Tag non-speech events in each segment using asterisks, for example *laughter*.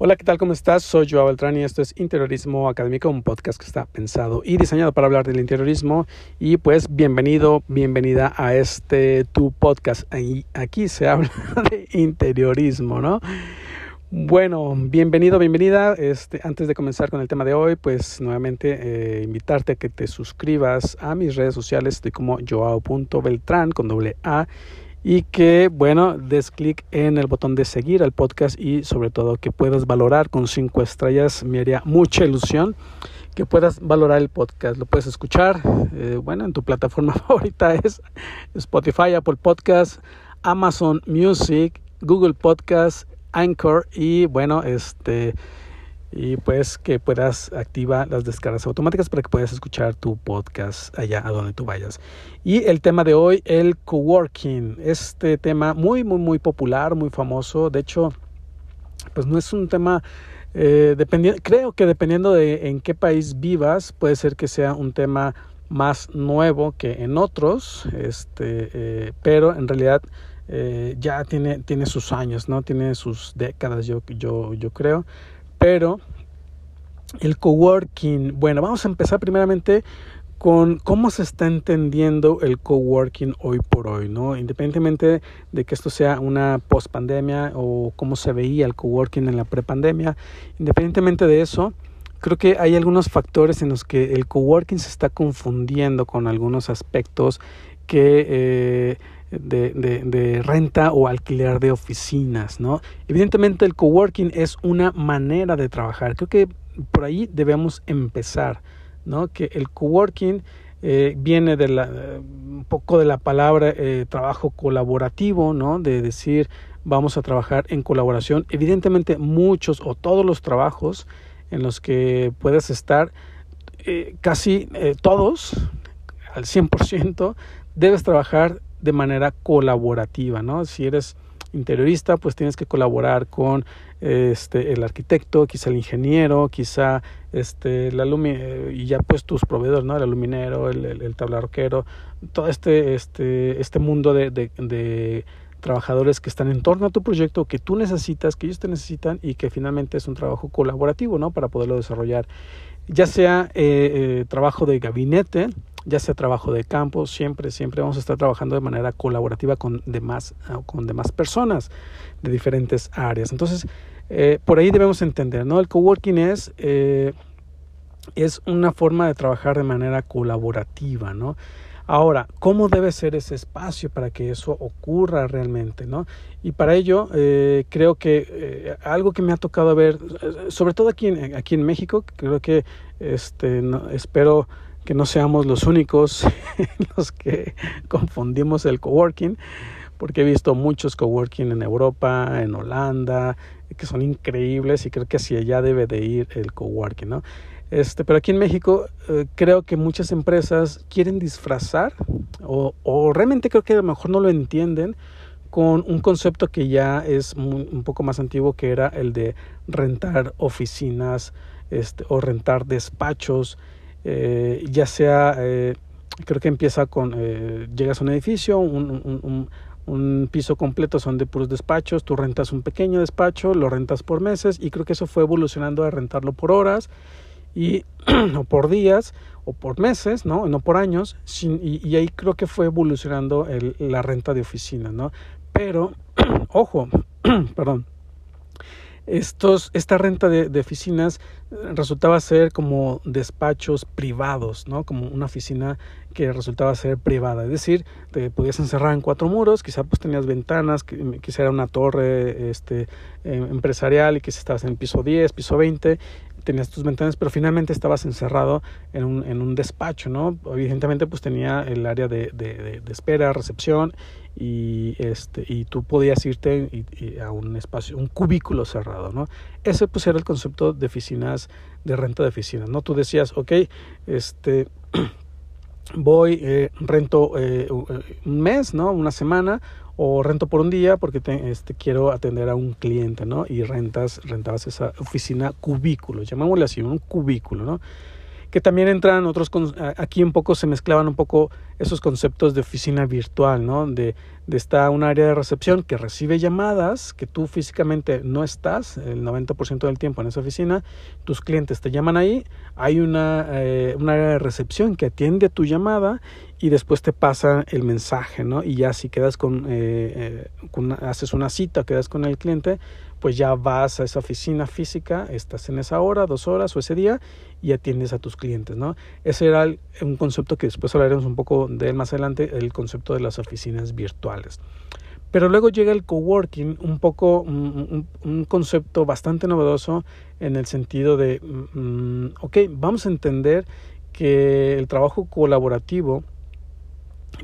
Hola, ¿qué tal? ¿Cómo estás? Soy Joao Beltrán y esto es Interiorismo Académico, un podcast que está pensado y diseñado para hablar del interiorismo. Y pues bienvenido, bienvenida a este tu podcast. Aquí se habla *laughs* de interiorismo, ¿no? Bueno, bienvenido, bienvenida. Este, antes de comenzar con el tema de hoy, pues nuevamente eh, invitarte a que te suscribas a mis redes sociales. Estoy como joao.beltrán con doble A y que, bueno, des clic en el botón de seguir al podcast y sobre todo que puedas valorar con cinco estrellas. Me haría mucha ilusión que puedas valorar el podcast. Lo puedes escuchar, eh, bueno, en tu plataforma *laughs* favorita es Spotify, Apple Podcast, Amazon Music, Google Podcast, Anchor y bueno, este y pues que puedas activar las descargas automáticas para que puedas escuchar tu podcast allá a donde tú vayas. Y el tema de hoy, el coworking, este tema muy, muy, muy popular, muy famoso. De hecho, pues no es un tema, eh, creo que dependiendo de en qué país vivas, puede ser que sea un tema más nuevo que en otros, este, eh, pero en realidad eh, ya tiene, tiene sus años, ¿no? Tiene sus décadas, yo, yo, yo creo. Pero el coworking, bueno, vamos a empezar primeramente con cómo se está entendiendo el coworking hoy por hoy, ¿no? Independientemente de que esto sea una post-pandemia o cómo se veía el coworking en la prepandemia, independientemente de eso, creo que hay algunos factores en los que el coworking se está confundiendo con algunos aspectos que eh, de, renta o alquiler de oficinas, ¿no? Evidentemente el coworking es una manera de trabajar. Creo que por ahí debemos empezar, ¿no? Que el coworking eh, viene de la, un poco de la palabra eh, trabajo colaborativo, ¿no? De decir vamos a trabajar en colaboración. Evidentemente muchos o todos los trabajos en los que puedes estar, eh, casi todos, al 100%, debes trabajar de manera colaborativa, ¿no? Si eres interiorista, pues tienes que colaborar con este el arquitecto, quizá el ingeniero, quizá este la y ya pues tus proveedores, ¿no? El aluminero, el, el, tablarroquero, todo este este este mundo de, de, de trabajadores que están en torno a tu proyecto, que tú necesitas, que ellos te necesitan y que finalmente es un trabajo colaborativo, ¿no? Para poderlo desarrollar. Ya sea eh, eh, trabajo de gabinete, ya sea trabajo de campo, siempre, siempre vamos a estar trabajando de manera colaborativa con demás, con demás personas de diferentes áreas. Entonces, eh, por ahí debemos entender, ¿no? El coworking es, eh, es una forma de trabajar de manera colaborativa, ¿no? Ahora, ¿cómo debe ser ese espacio para que eso ocurra realmente? ¿no? Y para ello, eh, creo que algo que me ha tocado ver, sobre todo aquí en, aquí en México, creo que este, espero que no seamos los únicos *laughs* los que confundimos el coworking, porque he visto muchos coworking en Europa, en Holanda, que son increíbles y creo que hacia allá debe de ir el coworking, ¿no? Este, pero aquí en México eh, creo que muchas empresas quieren disfrazar o, realmente creo que a lo mejor no lo entienden con un concepto que ya es un poco más antiguo que era el de rentar oficinas este, o rentar despachos eh, ya sea, eh, creo que empieza con, eh, llegas a un edificio, un, piso completo son de puros despachos, tú rentas un pequeño despacho, lo rentas por meses y creo que eso fue evolucionando a rentarlo por horas y *clears throat* o por días o por meses, ¿no? No por años, y, y, ahí creo que fue evolucionando el, la renta de oficina, ¿no? Pero, *clears throat* ojo, *clears throat* perdón, estos, esta renta de, de, oficinas eh, resultaba ser como despachos privados, ¿no? Como una oficina que resultaba ser privada. Es decir, te podías encerrar en cuatro muros, quizá pues tenías ventanas, quizá era una torre este, eh, empresarial y quizá estabas en piso 10, piso 20, tenías tus ventanas, pero finalmente estabas encerrado en un, en un despacho, ¿no? Evidentemente pues tenía el área de, de, de espera, recepción y este y tú podías irte a un espacio un cubículo cerrado no ese pues era el concepto de oficinas de renta de oficinas no tú decías ok este *clears throat* voy eh, rento eh, un mes no una semana o rento por un día porque te, este, quiero atender a un cliente no y rentas rentabas esa oficina cubículo llamémosle así un cubículo no que también entran otros, aquí un poco se mezclaban un poco esos conceptos de oficina virtual, ¿no? De, de está un área de recepción que recibe llamadas, que tú físicamente no estás el 90% del tiempo en esa oficina, tus clientes te llaman ahí, hay una, eh, un área de recepción que atiende tu llamada y después te pasa el mensaje, ¿no? Y ya si quedas con, eh, con haces una cita, quedas con el cliente, pues ya vas a esa oficina física, estás en esa hora, dos horas o ese día y atiendes a tus clientes, ¿no? Ese era un concepto que después hablaremos un poco de él más adelante, el concepto de las oficinas virtuales. Pero luego llega el coworking, un poco un, concepto bastante novedoso en el sentido de, mm, ok, vamos a entender que el trabajo colaborativo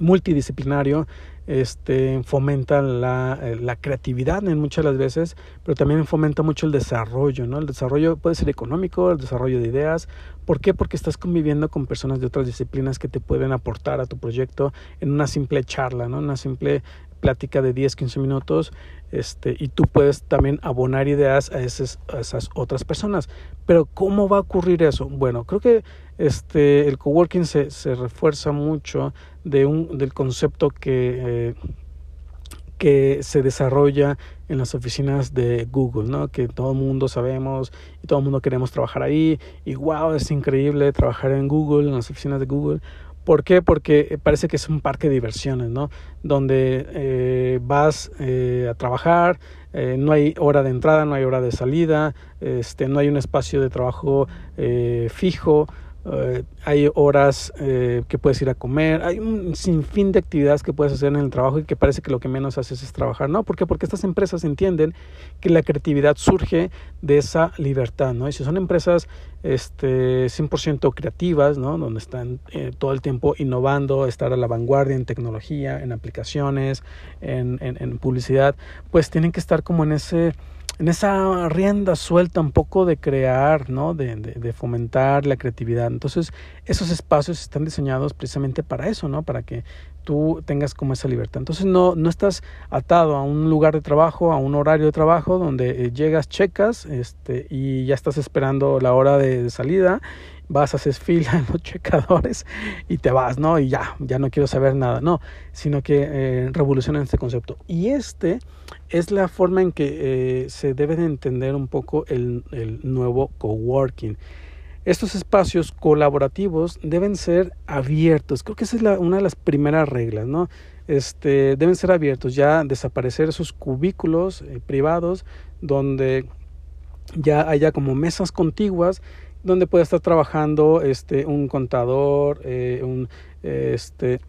multidisciplinario este, fomenta la, eh, la, creatividad en muchas de las veces, pero también fomenta mucho el desarrollo, ¿no? El desarrollo puede ser económico, el desarrollo de ideas. ¿Por qué? Porque estás conviviendo con personas de otras disciplinas que te pueden aportar a tu proyecto en una simple charla, ¿no? Una simple plática de 10, 15 minutos este, y tú puedes también abonar ideas a esas, a esas otras personas. Pero ¿cómo va a ocurrir eso? Bueno, creo que este, el coworking se, se refuerza mucho de un, del concepto que, eh, que se desarrolla en las oficinas de Google, ¿no? que todo el mundo sabemos y todo el mundo queremos trabajar ahí y wow, es increíble trabajar en Google, en las oficinas de Google. ¿Por qué? Porque parece que es un parque de diversiones, ¿no? Donde eh, vas eh, a trabajar, eh, no hay hora de entrada, no hay hora de salida, este, no hay un espacio de trabajo fijo, eh, hay horas eh, que puedes ir a comer, hay un sinfín de actividades que puedes hacer en el trabajo y que parece que lo que menos haces es trabajar. No, ¿por? Porque estas empresas entienden que la creatividad surge de esa libertad, ¿no? Y si son empresas este, 100% creativas, ¿no? Donde están eh, todo el tiempo innovando, estar a la vanguardia en tecnología, en aplicaciones, en, en publicidad, pues tienen que estar como en ese en esa rienda suelta un poco de crear, ¿no? De, de, fomentar la creatividad. Entonces, esos espacios están diseñados precisamente para eso, ¿no? Para que tú tengas como esa libertad. Entonces, no, no estás atado a un lugar de trabajo, a un horario de trabajo, donde eh, llegas, checas, este, y ya estás esperando la hora de salida vas, haces fila en los *laughs* checadores y te vas, ¿no? Y ya, ya no quiero saber nada, no, sino que eh, revolucionan este concepto. Y este es la forma en que eh, se debe de entender un poco el, el nuevo coworking. Estos espacios colaborativos deben ser abiertos. Creo que esa es la, una de las primeras reglas, ¿no? Este, deben ser abiertos, ya desaparecer esos cubículos eh, privados donde ya haya como mesas contiguas donde puede estar trabajando este, un contador, eh, un, este,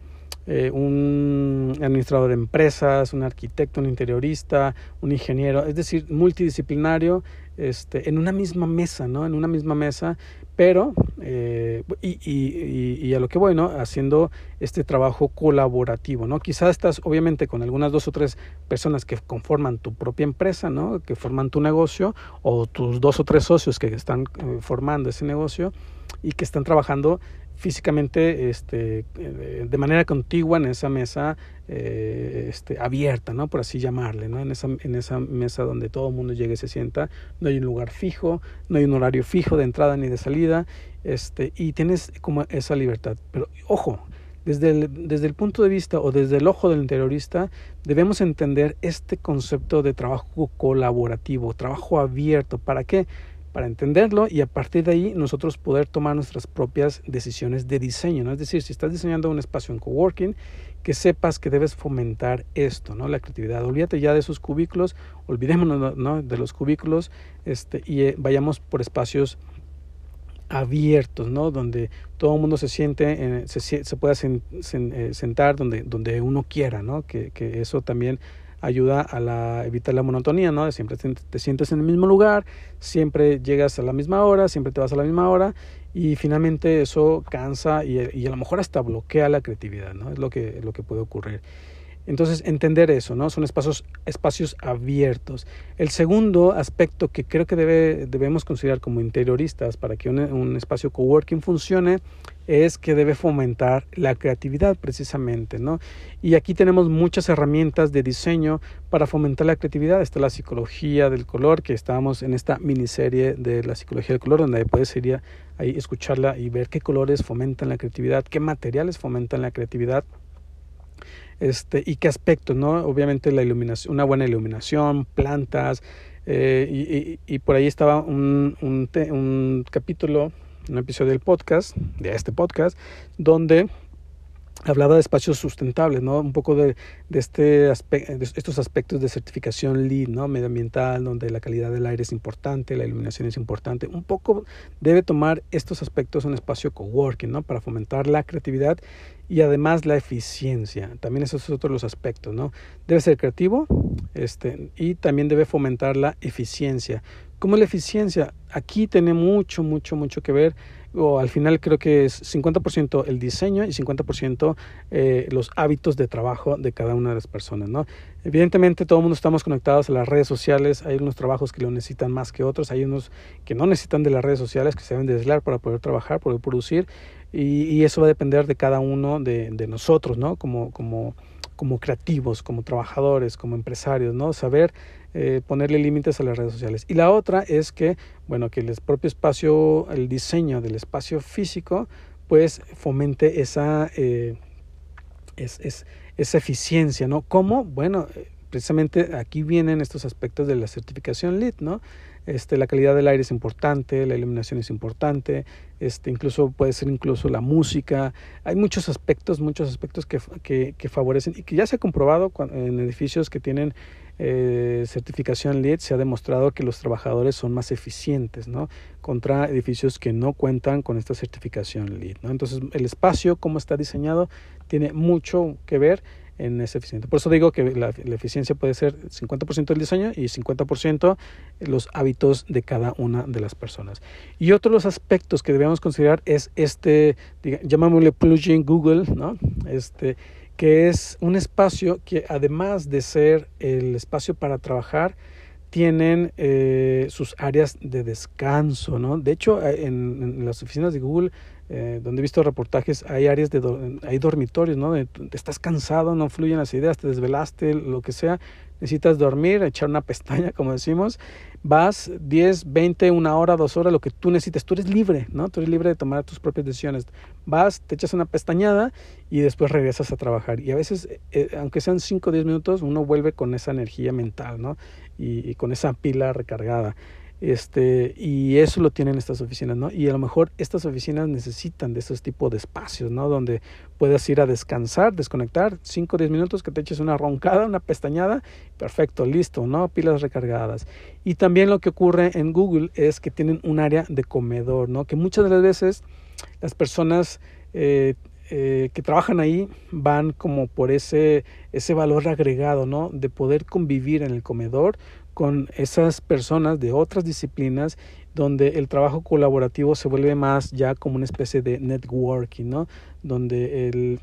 eh, un administrador de empresas, un arquitecto, un interiorista, un ingeniero, es decir, multidisciplinario, este, en una misma mesa, ¿no? En una misma mesa pero eh, y, y, y, a lo que voy, ¿no? Haciendo este trabajo colaborativo, ¿no? Quizás estás obviamente con algunas dos o tres personas que conforman tu propia empresa, ¿no? Que forman tu negocio o tus dos o tres socios que están eh, formando ese negocio y que están trabajando físicamente este, eh, de manera contigua en esa mesa eh, este, abierta, ¿no? por así llamarle, ¿no? en, esa, en esa mesa donde todo el mundo llega y se sienta, no hay un lugar fijo, no hay un horario fijo de entrada ni de salida, este, y tienes como esa libertad. Pero ojo, desde el, desde el punto de vista o desde el ojo del interiorista, debemos entender este concepto de trabajo colaborativo, trabajo abierto. ¿Para qué? Para entenderlo y a partir de ahí nosotros poder tomar nuestras propias decisiones de diseño, ¿no? Es decir, si estás diseñando un espacio en coworking, que sepas que debes fomentar esto, ¿no? La creatividad. Olvídate ya de esos cubículos, olvidémonos ¿no? de los cubículos este, y eh, vayamos por espacios abiertos, ¿no? Donde todo el mundo se siente, se, se, pueda eh, sentar donde, donde uno quiera, ¿no? Que, que eso también ayuda a la, evitar la monotonía, ¿no? Siempre te, sientes en el mismo lugar, siempre llegas a la misma hora, siempre te vas a la misma hora y finalmente eso cansa y, y a lo mejor hasta bloquea la creatividad, ¿no? Es lo que, lo que puede ocurrir. Entonces, entender eso, ¿no? Son espacios, espacios abiertos. El segundo aspecto que creo que debe, debemos considerar como interioristas para que un, un espacio coworking funcione es que debe fomentar la creatividad precisamente, ¿no? Y aquí tenemos muchas herramientas de diseño para fomentar la creatividad. Está la psicología del color, que estábamos en esta miniserie de la psicología del color, donde puedes ir ahí escucharla y ver qué colores fomentan la creatividad, qué materiales fomentan la creatividad este, y qué aspectos, ¿no? Obviamente la iluminación, una buena iluminación, plantas, eh, y, por ahí estaba un, capítulo, un episodio del podcast, de este podcast, donde hablaba de espacios sustentables, ¿no? Un poco de, de, este estos aspectos de certificación LEED, ¿no? Medioambiental, donde la calidad del aire es importante, la iluminación es importante. Un poco debe tomar estos aspectos un espacio coworking, ¿no? Para fomentar la creatividad y además la eficiencia. También esos son otros los aspectos, ¿no? Debe ser creativo este, y también debe fomentar la eficiencia. ¿Cómo la eficiencia? Aquí tiene mucho, mucho, mucho que ver o al final creo que es 50% el diseño y 50% eh, los hábitos de trabajo de cada una de las personas, ¿no? Evidentemente todo el mundo estamos conectados a las redes sociales, hay unos trabajos que lo necesitan más que otros, hay unos que no necesitan de las redes sociales, que se deben de aislar para poder trabajar, poder producir, y, y, eso va a depender de cada uno de, de nosotros, ¿no? Como, como, como creativos, como trabajadores, como empresarios, ¿no? Saber eh, ponerle límites a las redes sociales. Y la otra es que, bueno, que el propio espacio, el diseño del espacio físico, pues fomente esa, eh, es, es, esa eficiencia, ¿no? ¿Cómo? Bueno, eh, precisamente aquí vienen estos aspectos de la certificación LEED, ¿no? Este, la calidad del aire es importante, la iluminación es importante, este, incluso puede ser incluso la música. Hay muchos aspectos, muchos aspectos que, que, que favorecen y que ya se ha comprobado en edificios que tienen eh, certificación LEED se ha demostrado que los trabajadores son más eficientes, ¿no? Contra edificios que no cuentan con esta certificación LEED. Entonces, el espacio, cómo está diseñado, tiene mucho que ver en ese eficiente. Por eso digo que la, eficiencia puede ser 50% el diseño y 50% los hábitos de cada una de las personas. Y otro de los aspectos que debemos considerar es este, llamémosle plugin Google, ¿no? Este, que es un espacio que además de ser el espacio para trabajar, tienen eh, sus áreas de descanso, ¿no? De hecho, eh, en, las oficinas de Google, eh, donde he visto reportajes, hay áreas de hay dormitorios, ¿no? estás cansado, no fluyen las ideas, te desvelaste, lo que sea, necesitas dormir, echar una pestaña, como decimos, vas 10, 20, una hora, dos horas, lo que tú necesites, tú eres libre, ¿no? Tú eres libre de tomar tus propias decisiones. Vas, te echas una pestañada y después regresas a trabajar. Y a veces, eh, aunque sean 5 o 10 minutos, uno vuelve con esa energía mental, ¿no? y con esa pila recargada. Este, y eso lo tienen estas oficinas, ¿no? Y a lo mejor estas oficinas necesitan de esos tipos de espacios, ¿no? Donde puedas ir a descansar, desconectar, 5 o 10 minutos, que te eches una roncada, una pestañada, perfecto, listo, ¿no? Pilas recargadas. Y también lo que ocurre en Google es que tienen un área de comedor, ¿no? Que muchas de las veces las personas eh, eh, que trabajan ahí van como por ese, ese valor agregado, ¿no? De poder convivir en el comedor con esas personas de otras disciplinas donde el trabajo colaborativo se vuelve más ya como una especie de networking, ¿no? Donde el,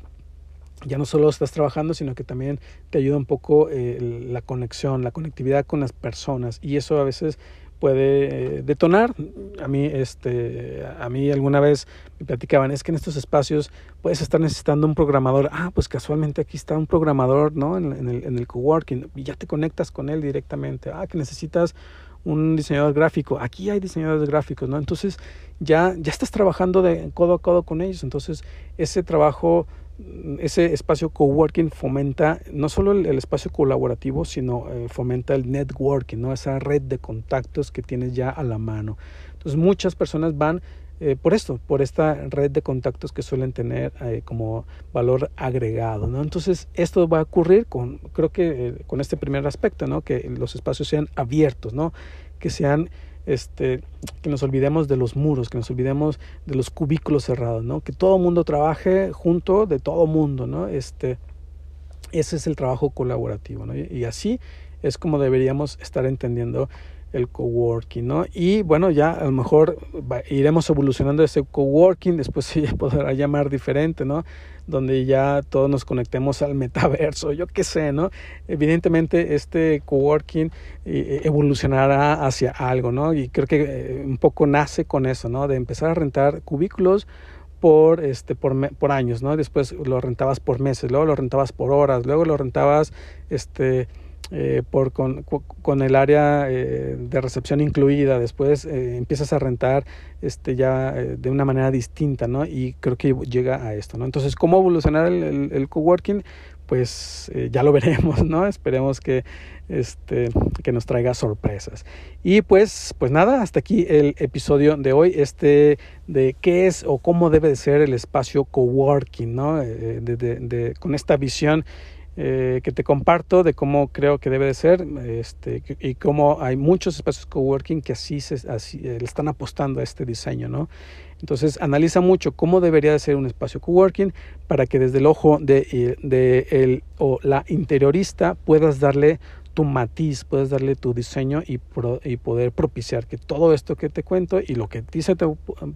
ya no solo estás trabajando, sino que también te ayuda un poco eh, la conexión, la conectividad con las personas y eso a veces puede eh, detonar. A mí, este, a mí alguna vez me platicaban, es que en estos espacios puedes estar necesitando un programador. Ah, pues casualmente aquí está un programador, ¿no? En, en, el, en el coworking y ya te conectas con él directamente. Ah, que necesitas un diseñador gráfico. Aquí hay diseñadores gráficos, ¿no? Entonces ya, ya estás trabajando de codo a codo con ellos. Entonces ese trabajo ese espacio coworking fomenta no solo el, espacio colaborativo, sino eh, fomenta el networking, ¿no? esa red de contactos que tienes ya a la mano. Entonces muchas personas van eh, por esto, por esta red de contactos que suelen tener eh, como valor agregado. ¿no? Entonces esto va a ocurrir con, creo que con este primer aspecto, ¿no? que los espacios sean abiertos, ¿no? que sean este, que nos olvidemos de los muros, que nos olvidemos de los cubículos cerrados, ¿no? Que todo mundo trabaje junto de todo mundo, ¿no? Este, ese es el trabajo colaborativo, ¿no? Y, así es como deberíamos estar entendiendo el coworking, ¿no? Y bueno, ya a lo mejor iremos evolucionando ese coworking, después *laughs* se podrá llamar diferente, ¿no? Donde ya todos nos conectemos al metaverso, yo qué sé, ¿no? Evidentemente este coworking eh, evolucionará hacia algo, ¿no? Y creo que eh, un poco nace con eso, ¿no? De empezar a rentar cubículos por, este, por, por años, ¿no? Después lo rentabas por meses, luego lo rentabas por horas, luego lo rentabas, este, eh, por, con, con, el área eh, de recepción incluida, después eh, empiezas a rentar este, ya de una manera distinta, ¿no? Y creo que llega a esto, ¿no? Entonces, ¿cómo evolucionar el, coworking? Pues ya lo *laughs* veremos, ¿no? Esperemos que, este, que nos traiga sorpresas. Y pues, pues nada, hasta aquí el episodio de hoy, este de qué es o cómo debe de ser el espacio coworking, ¿no? de, de, con esta visión eh, que te comparto de cómo creo que debe de ser este, y cómo hay muchos espacios coworking que así, se, así eh, le están apostando a este diseño, ¿no? Entonces analiza mucho cómo debería de ser un espacio coworking para que desde el ojo de, eh, de el o la interiorista puedas darle tu matiz, puedes darle tu diseño y, y poder propiciar que todo esto que te cuento y lo que a ti se te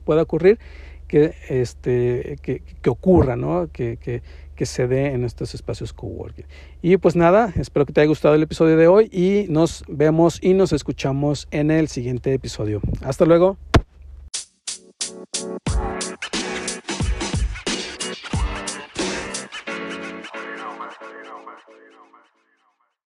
pueda ocurrir, que, este, que, que ocurra, ¿no? Que, que, que se dé en estos espacios coworking. Y pues nada, espero que te haya gustado el episodio de hoy y nos vemos y nos escuchamos en el siguiente episodio. Hasta luego.